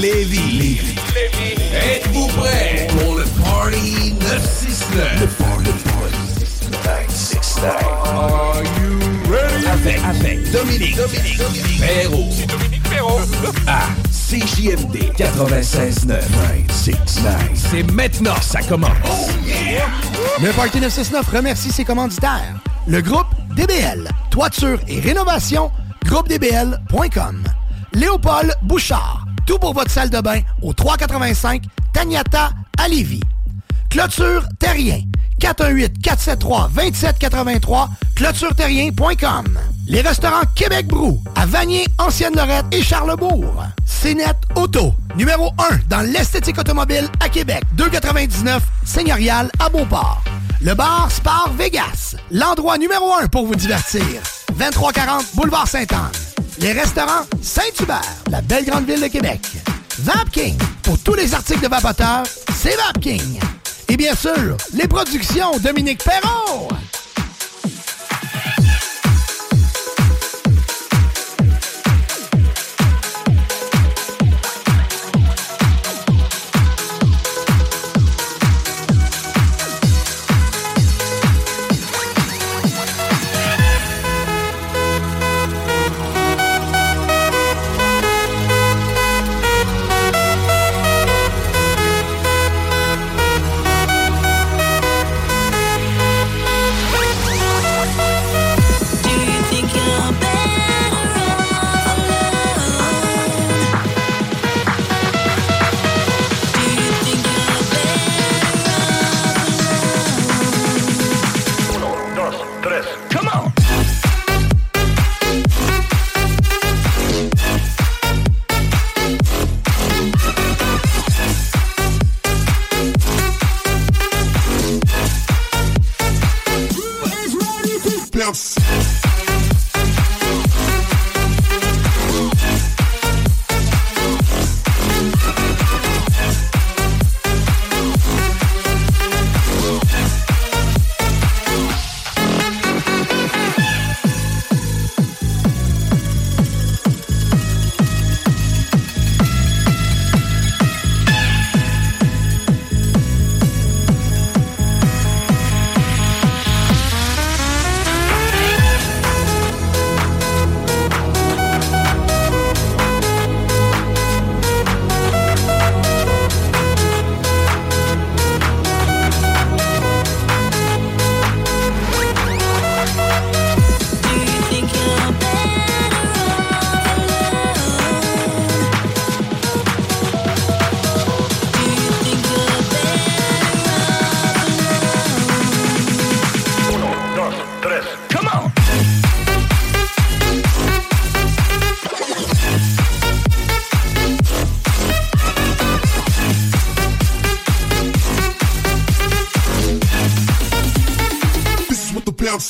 Lévis. Êtes-vous prêts pour le Party 969? Le Party 969. Are you ready? Avec, avec Dominique, Dominique, Dominique Perrault. C'est Dominique Perrault. À CJMD 96.9. 969. C'est maintenant, ça commence. Oh yeah! Le Party 969 remercie ses commanditaires. Le groupe DBL, toiture et rénovation, groupedbl.com. Léopold Bouchard, tout pour votre salle de bain au 385 Tagnata à Lévis. Clôture Terrien, 418-473-2783, clôtureterrien.com. Les restaurants Québec Brou, à Vanier, Ancienne-Lorette et Charlebourg. CNET Auto, numéro 1 dans l'esthétique automobile à Québec, 299 Seigneurial à Beauport. Le bar Spar Vegas, l'endroit numéro 1 pour vous divertir. 2340 Boulevard Sainte-Anne. Les restaurants Saint-Hubert, la belle grande ville de Québec. Vapking, pour tous les articles de vapoteurs, c'est Vapking. Et bien sûr, les productions Dominique Perrault.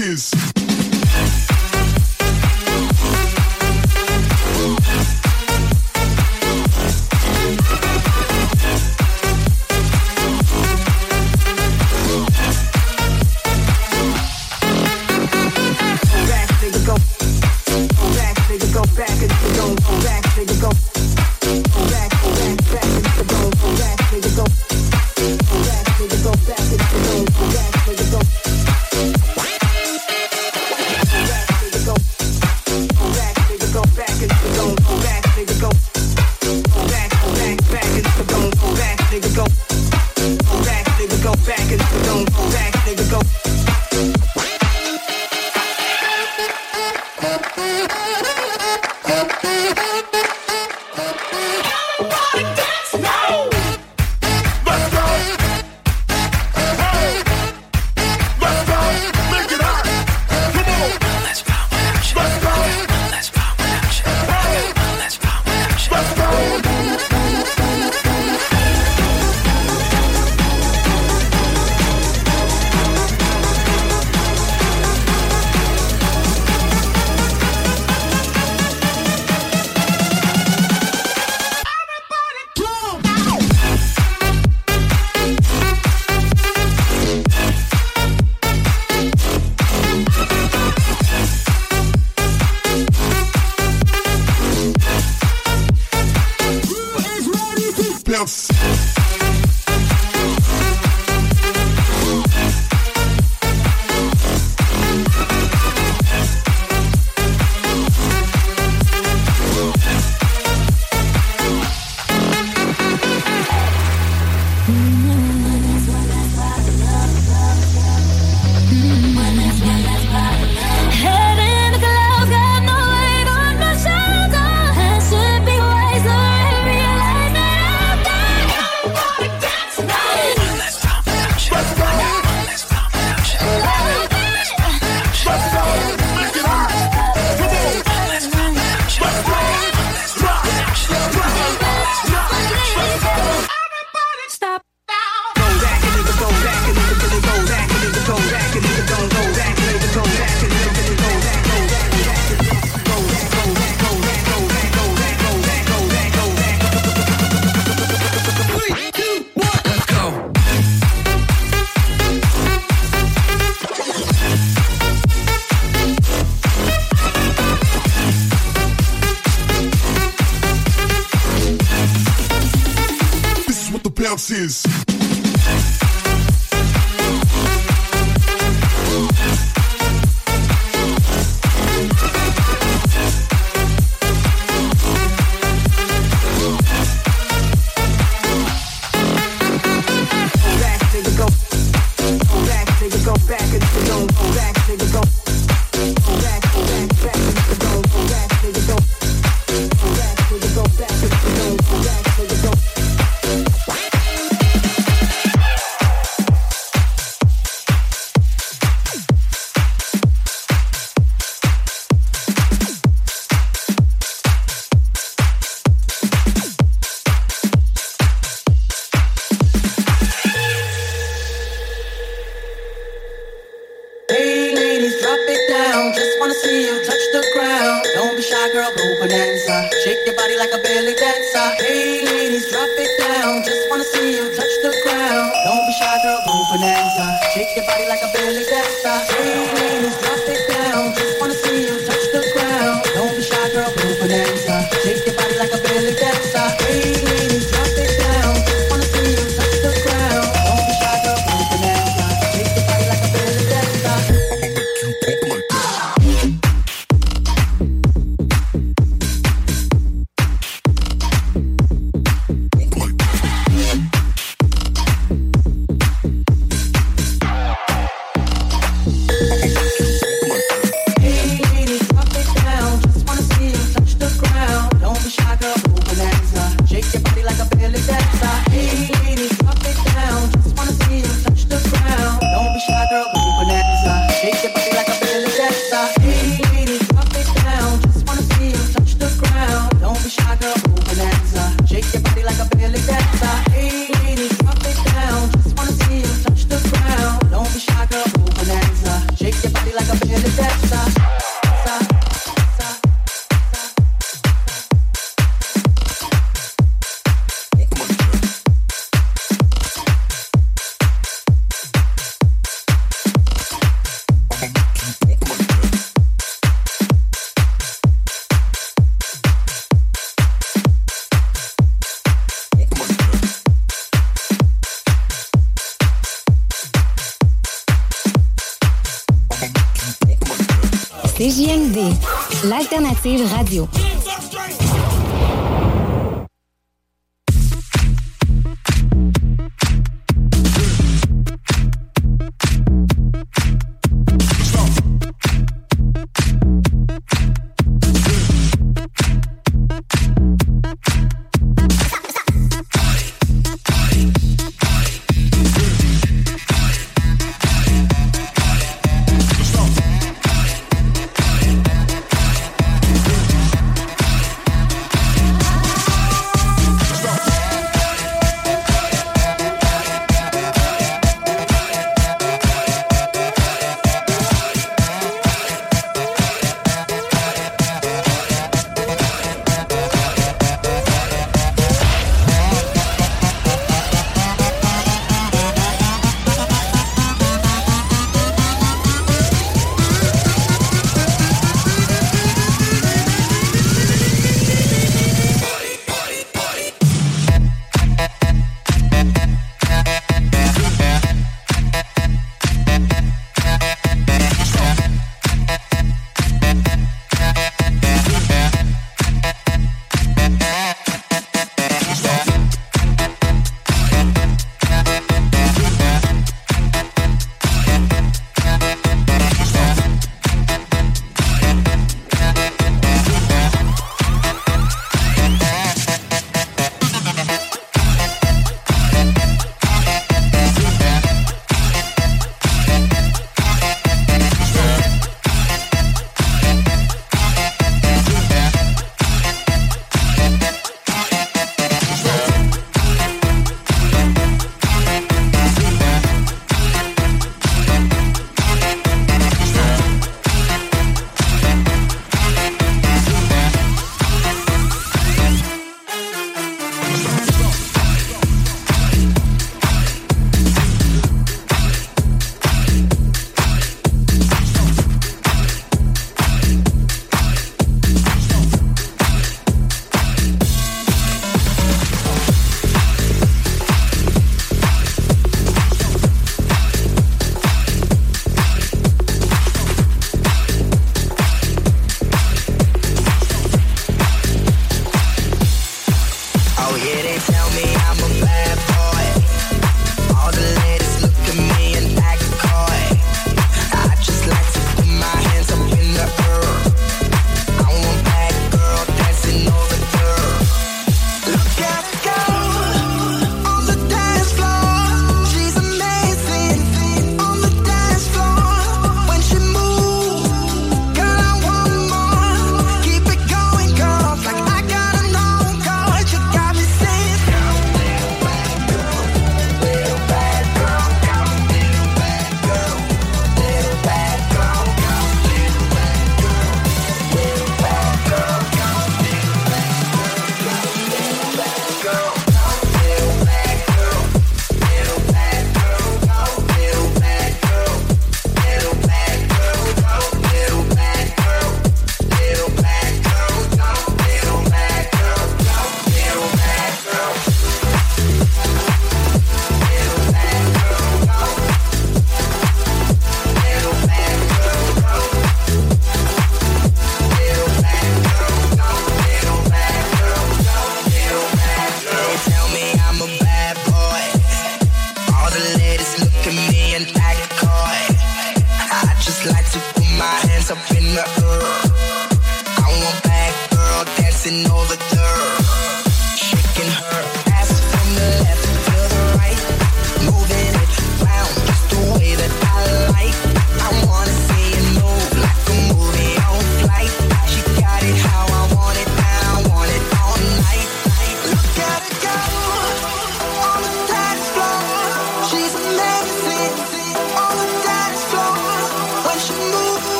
Is. Bounces.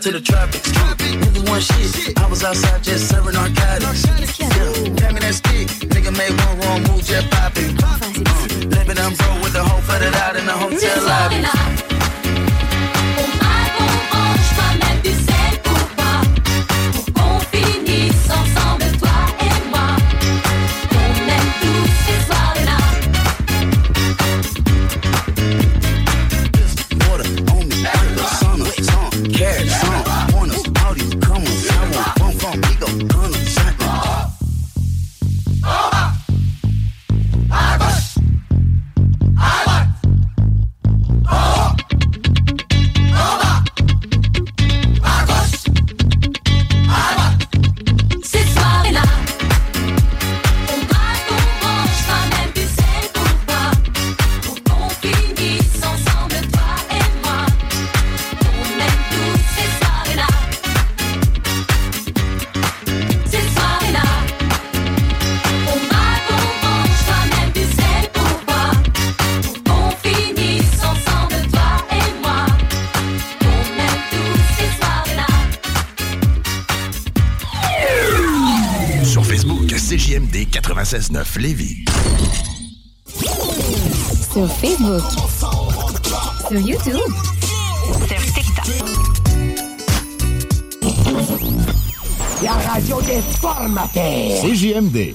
to the traffic. Everyone shit. I was outside just 96.9 Lévis. Sur Facebook. Sur YouTube. Sur TikTok. La radio des formateurs. CJMD.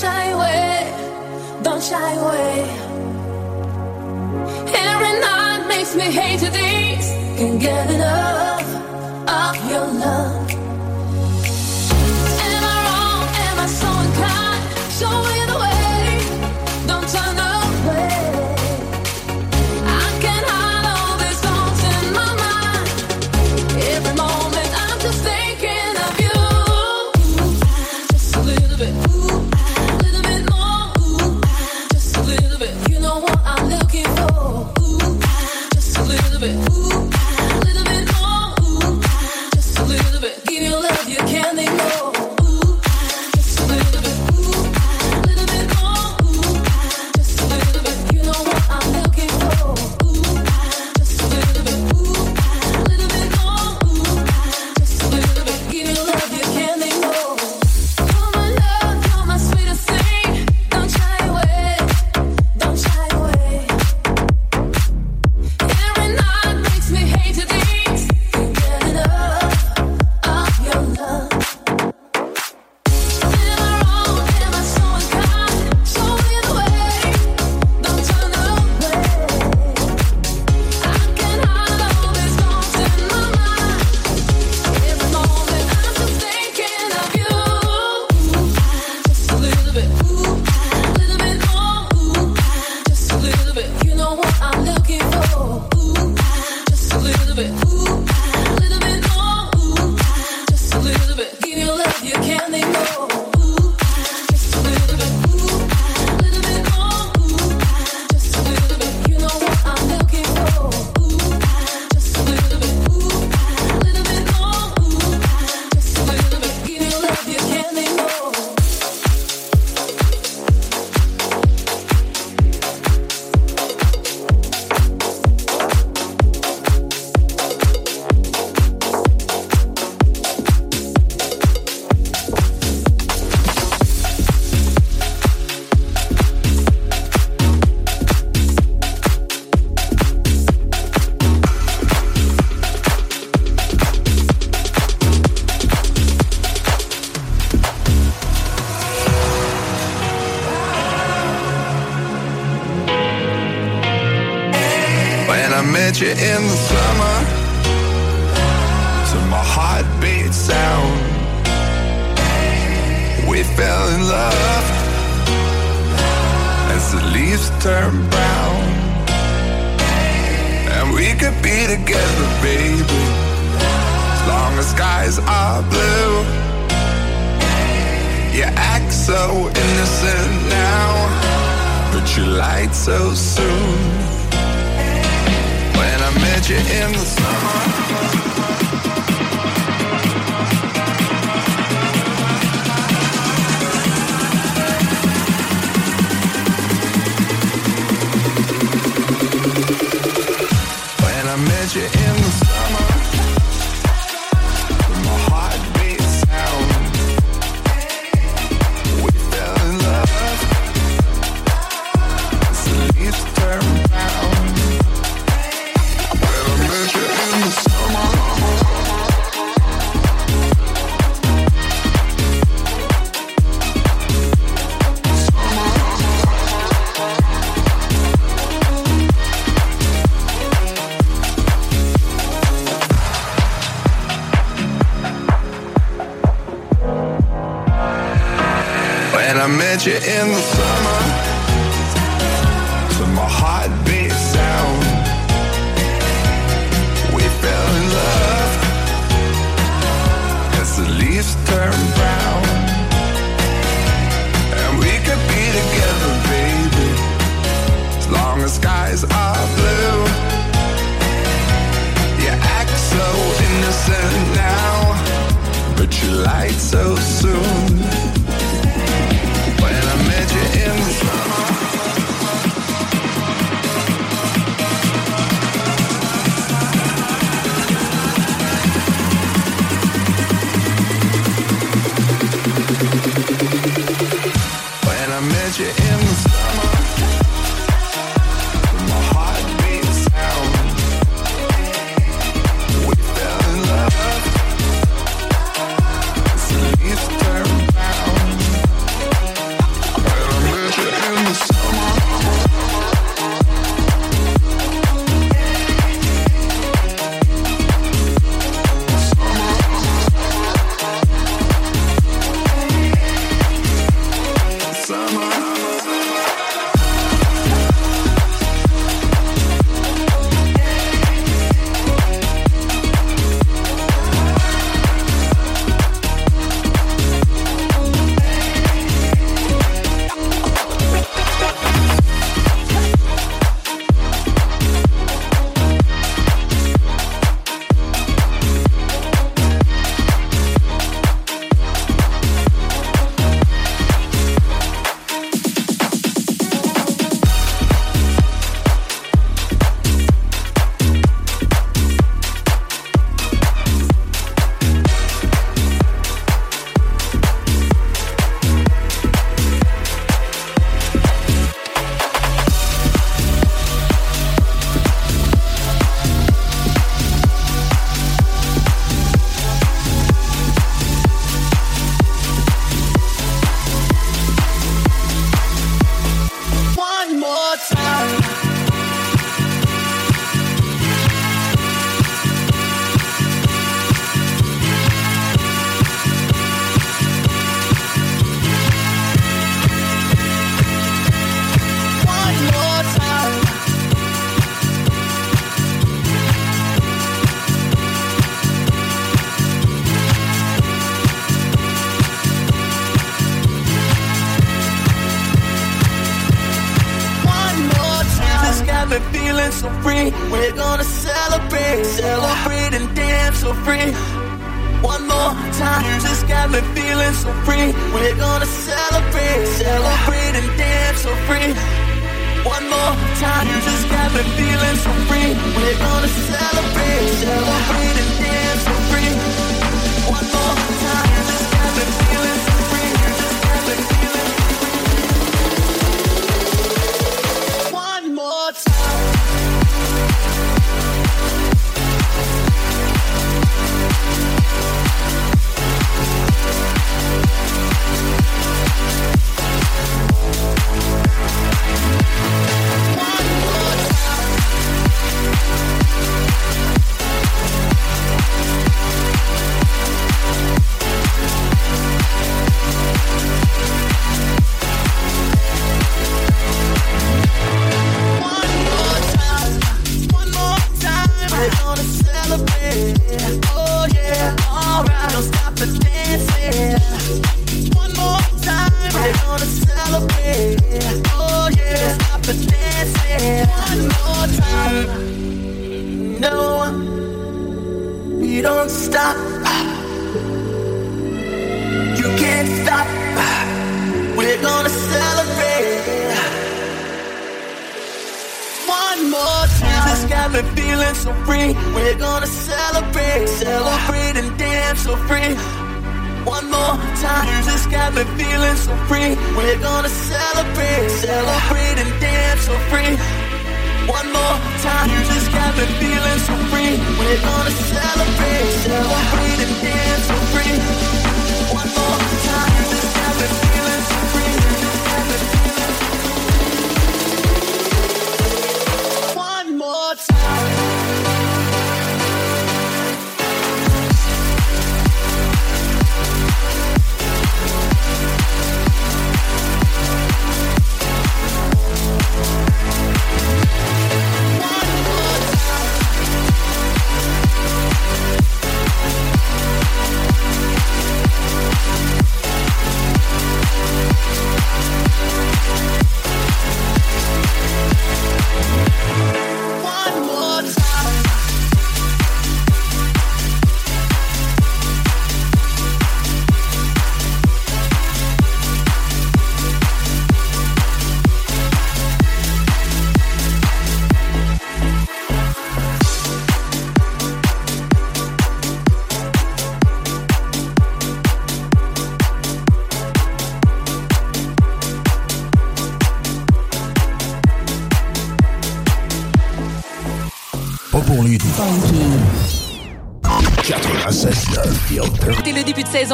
shy away, don't shy away. Every night makes me hate to these, can't get enough. soon. When I met you in the summer. you in the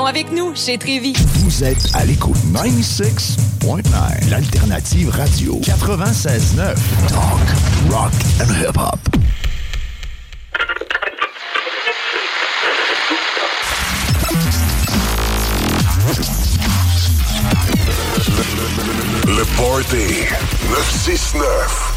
avec nous chez Trévi. Vous êtes à l'écoute 96.9, l'alternative radio 96.9. Talk, rock and hip-hop. Le, le Party 969.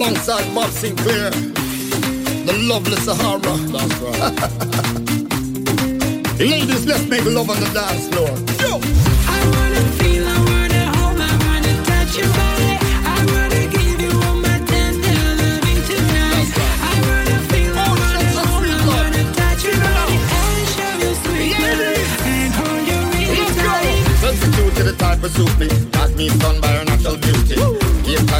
Alongside Bob Sinclar, the lovely Sahara. That's right. Ladies, let's make love on the dance floor. Yo! I wanna feel, I wanna hold, I wanna touch your body. to give you all my tender loving tonight. Right. I wanna feel, oh, I wanna hold, I wanna touch your body. And show you sweet yeah, love and hold you really tight. Sensitive to the type of suit me. Got me stunned by her natural beauty. Game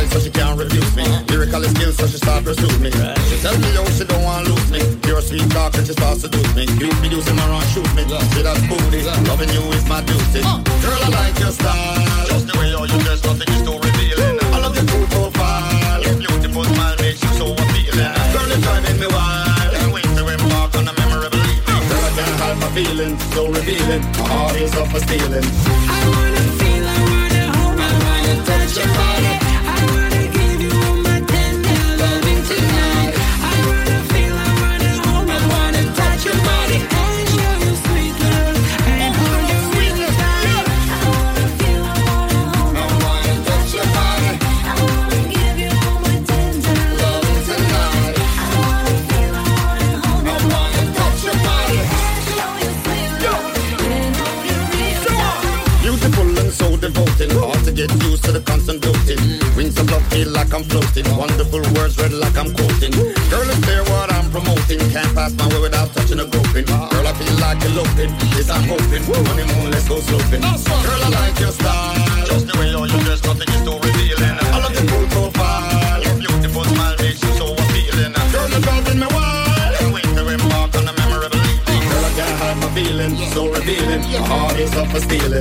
tight so she can't refuse me. Lyrical skills so she start pursue me. She tell me yo she don't want to lose me. Pure sweet talk and she starts to do me. You be using my run shoot me. See that booty. Loving you is my duty. Girl I like your style. Just the way you dress, nothing is too revealing. I love your cool profile. Your beautiful smile makes you so appealing. Girl it's driving me wild. Can't wait to embark on a memorable evening. Girl I can't hide my feelings, so revealing. My heart is up for stealing. I wanna feel, I wanna hold, I wanna touch your body. I'm floating. Wonderful words read like I'm quoting. Girl, it's clear what I'm promoting. Can't pass my way without touching a groping. Girl, I feel like eloping. Yes, I'm hoping. Honeymoon, let's go sloping. Girl, I like your style. Just the way you you dress, nothing is too revealing. I love your cool profile. Your beautiful smile makes you so appealing. Girl, you're driving me wild. Can't wait to embark on a memorable evening. Girl, I can't hide my feeling. So revealing. My heart is up for stealing.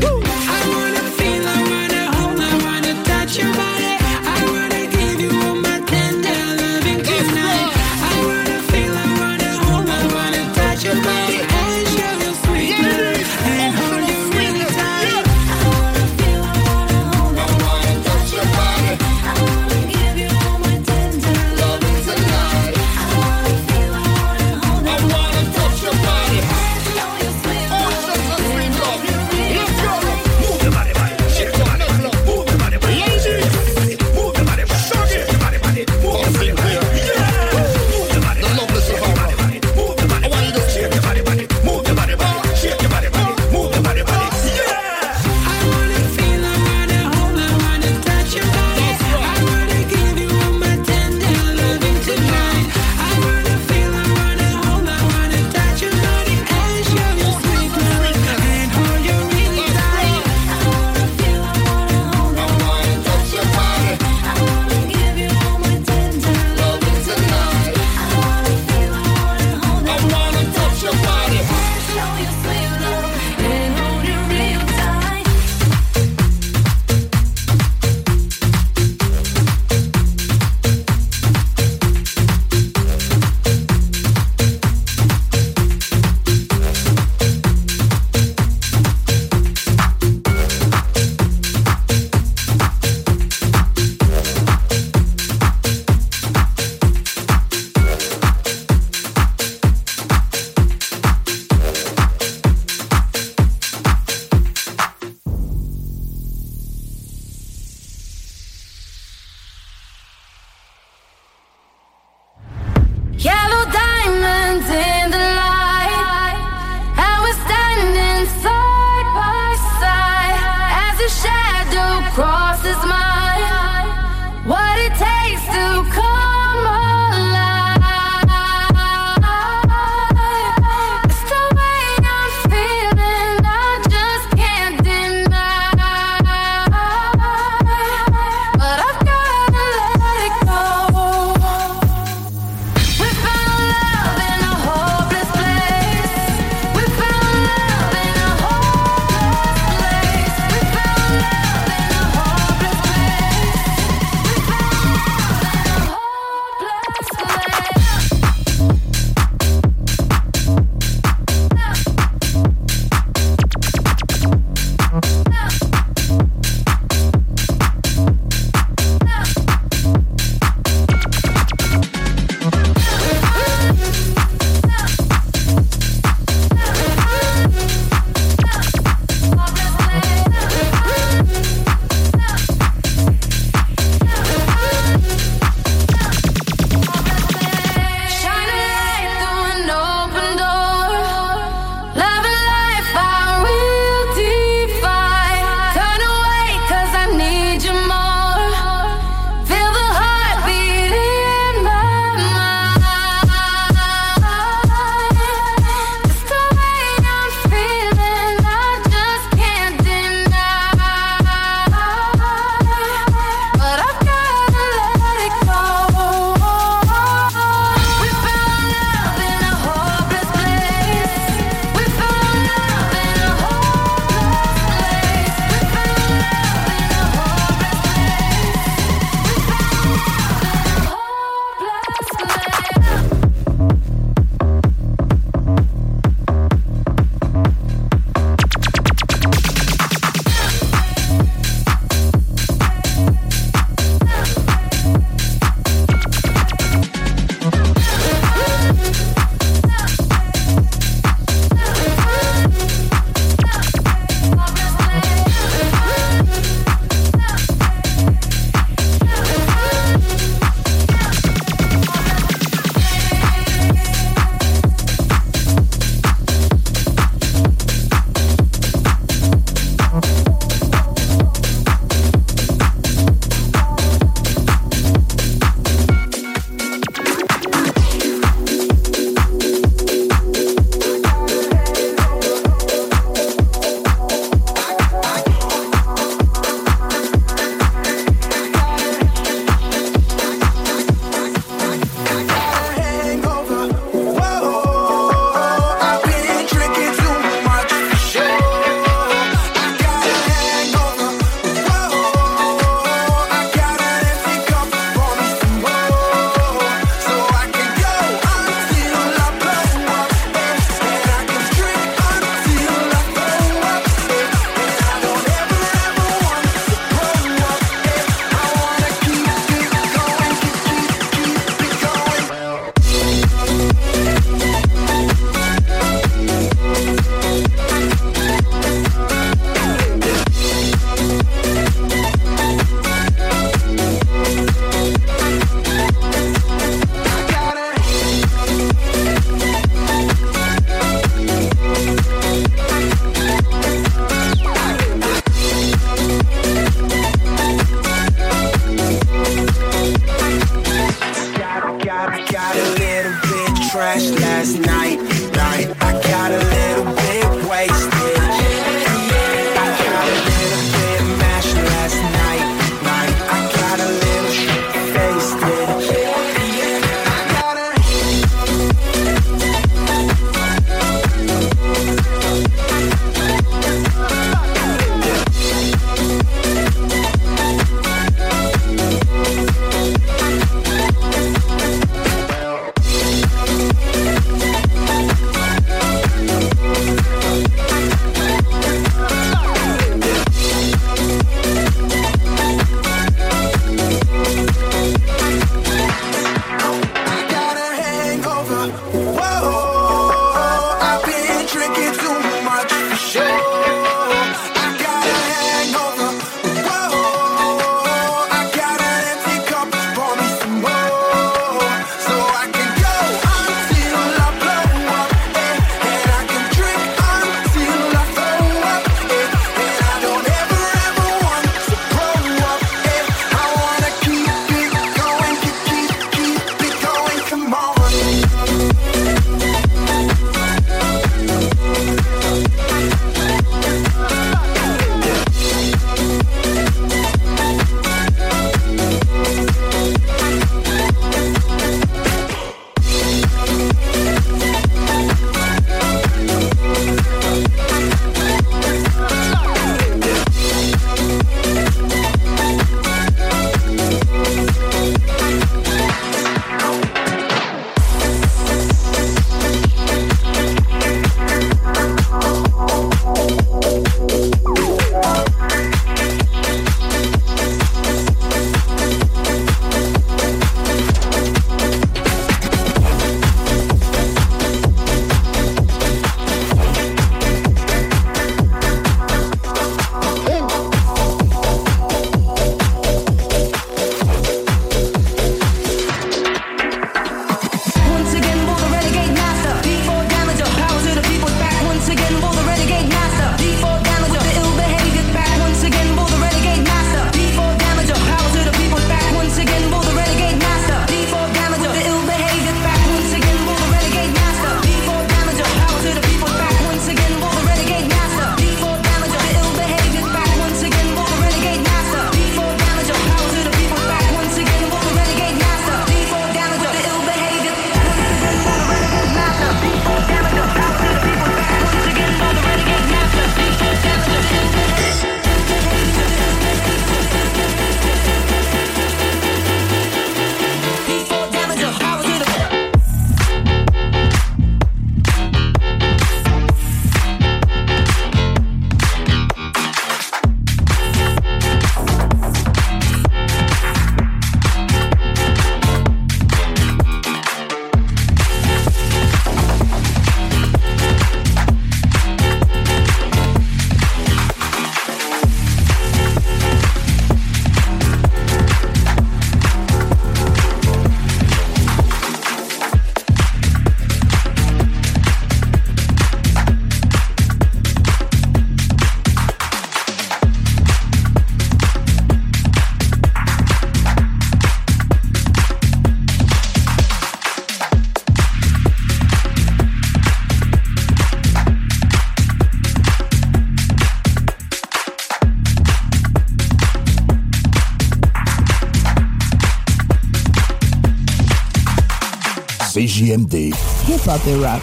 CJMD. Hip Hop et Rap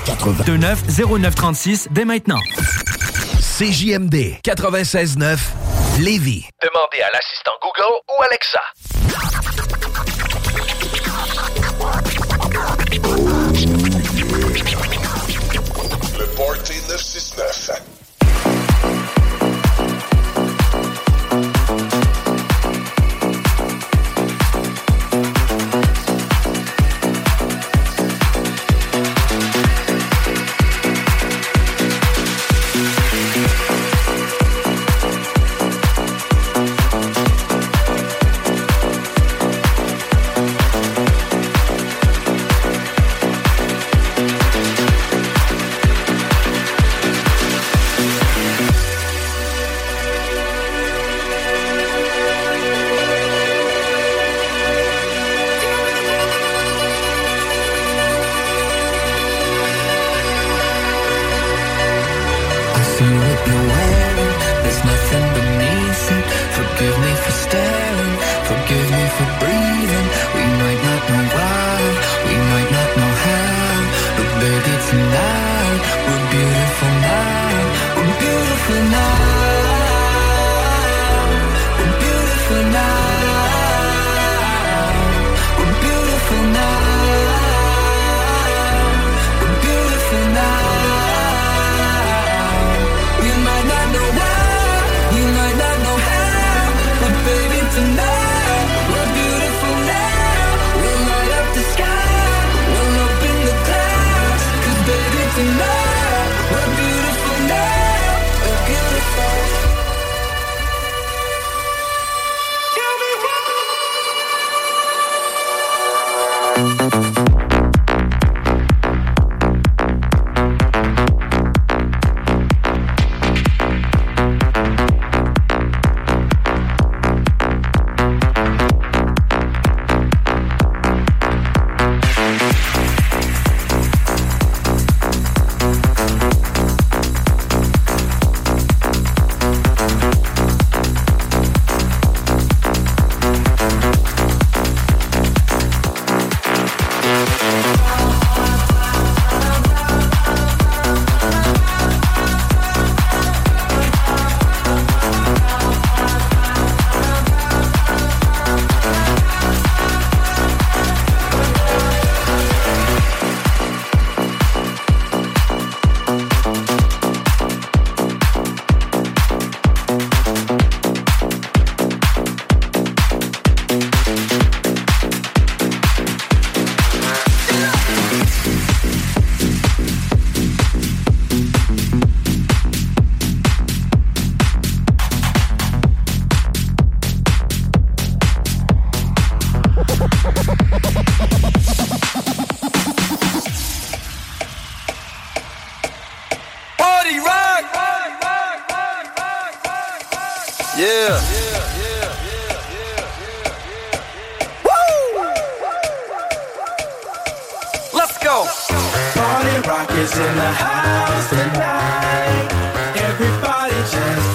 0936 dès maintenant. CJMD 96 9 Lévis. Demandez à l'assistant Google ou Alexa. body chance.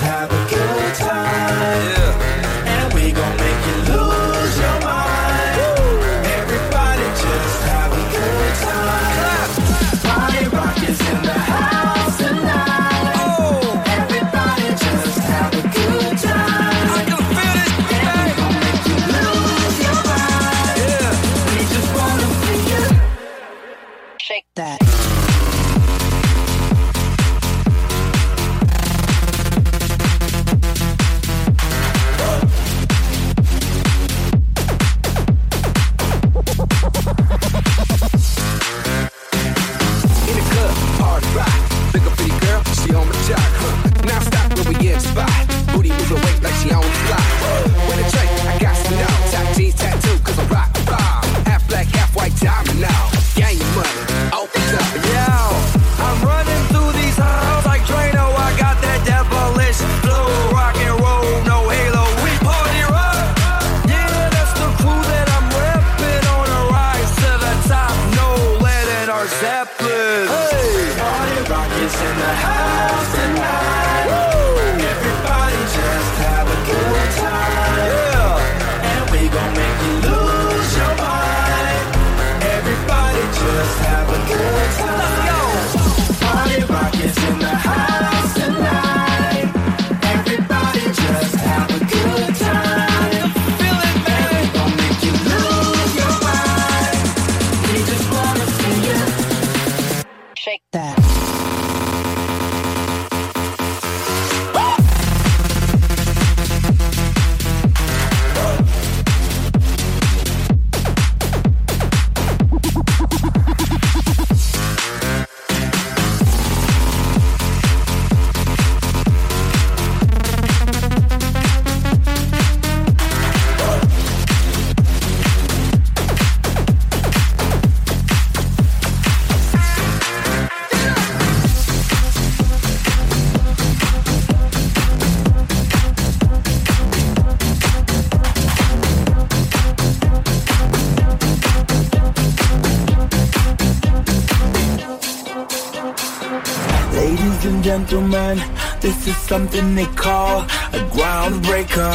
Gentlemen, This is something they call a groundbreaker.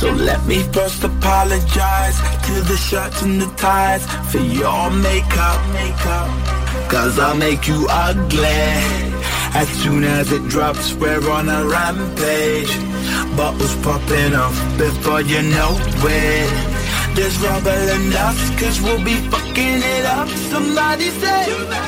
So let me first apologize to the shirts and the ties for your makeup. Cause I'll make you ugly. As soon as it drops, we're on a rampage. Bottles popping off before you know it. There's rubble enough, cause we'll be fucking it up. Somebody say.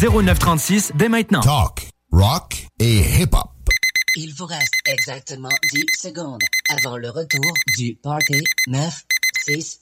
0936 dès maintenant. Talk, rock et hip-hop. Il vous reste exactement 10 secondes avant le retour du Party 9 6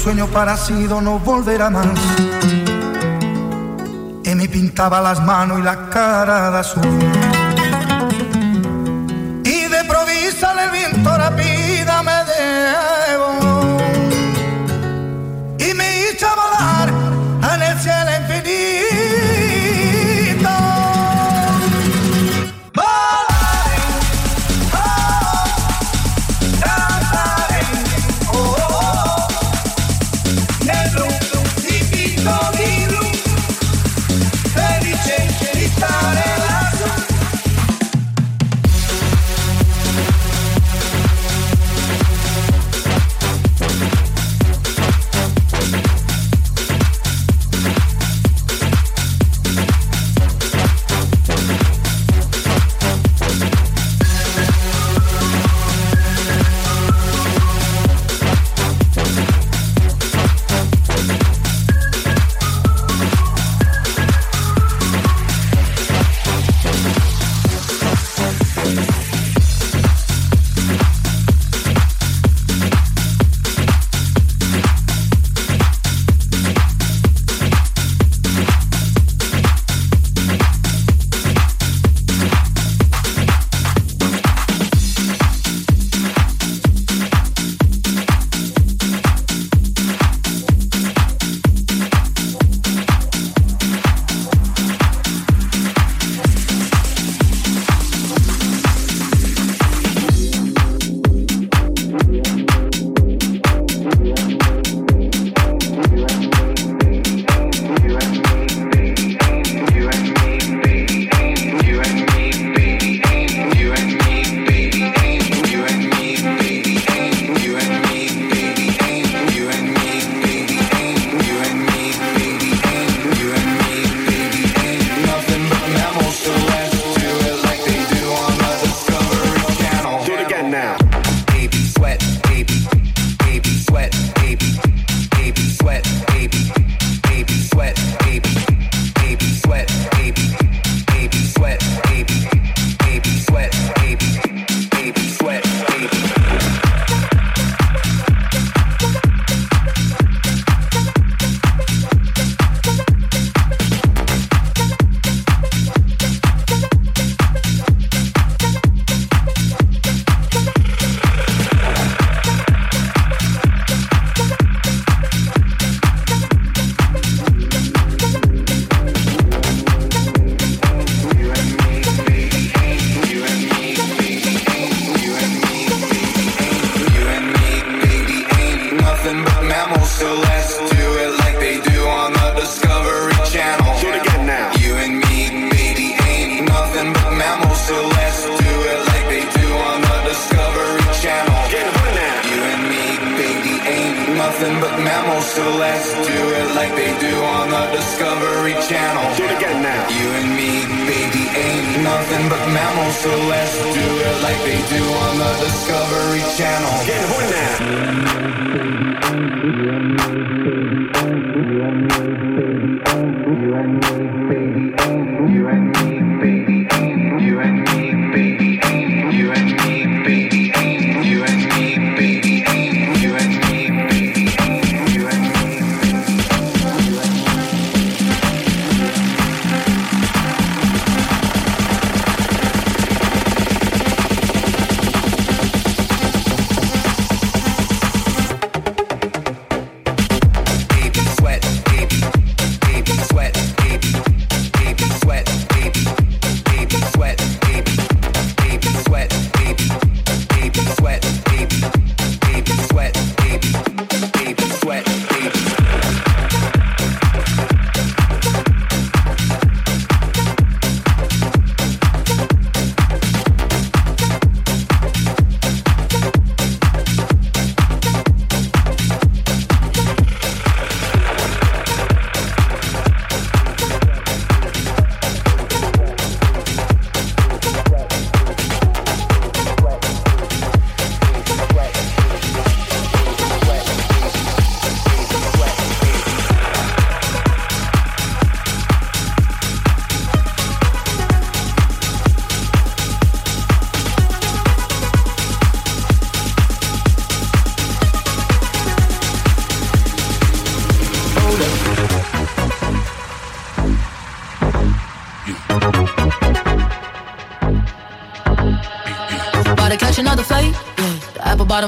sueño parecido no volverá más. Y me pintaba las manos y la cara de azul.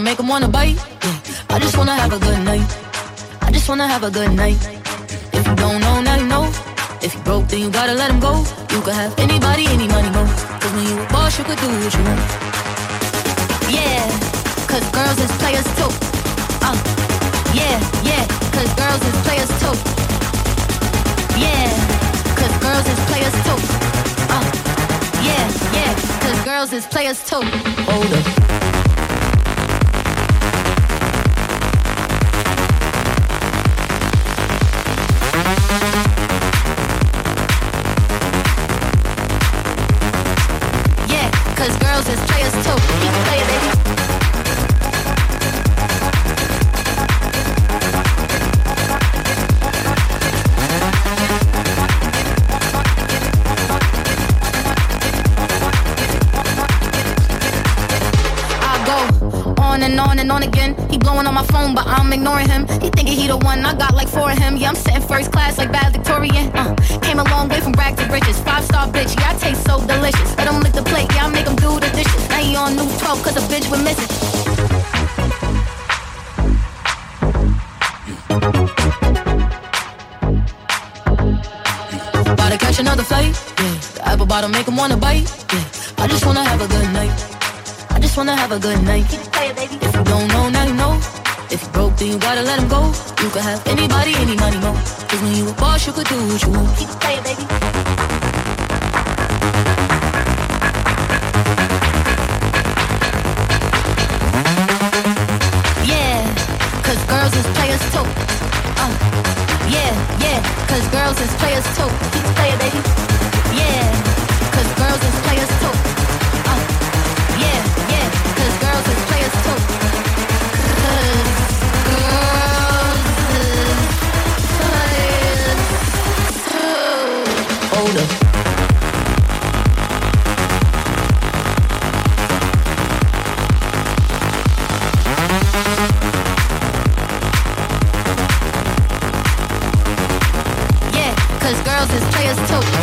Make them wanna bite. Yeah. I just wanna have a good night. I just wanna have a good night. If you don't know, now you know. If you broke, then you gotta let him go. You could have anybody, any money, mo. Cause when you a boss, you could do what you want. Yeah, cause girls is players too. Uh, yeah, yeah, cause girls is players too. Yeah, cause girls is players too. Uh, yeah, yeah, cause girls is players too. Hold up. Have a good night. If you don't know, now you know. If you broke, then you gotta let him go. You could have anybody, any money, mo. Cause when you a boss, you could do what you want. Keep playing, baby. Yeah, cause girls is players too. Uh, yeah, yeah, cause girls is players too. Keep playing, baby. Yeah, cause girls is players too. Cause girls is players too.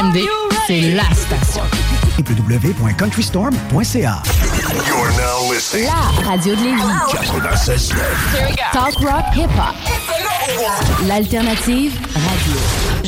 CJMD, c'est la station. www.countrystorm.ca You're now listening. La radio de Lévis. 96.9. Talk rock hip-hop. L'alternative radio.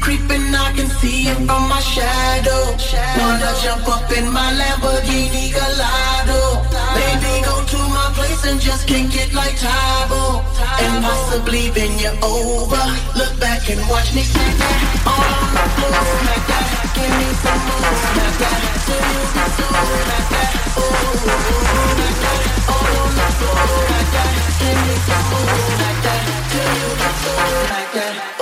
Creeping, I can see him from my shadow. Wanna jump up in my Lamborghini Gallardo. Maybe go to my place and just kick it like Tae Bo. And possibly bend you over. Look back and watch me smack that. All on the floor, smack that. Give me some more, smack that. So smack that. Oh, smack that. All on the floor, smack that. Give me some more, smack that. Till you get so smack that.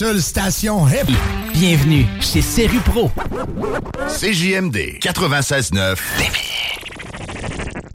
Seule station hip. Bienvenue chez Série Pro. CJMD 96.9 Lévis.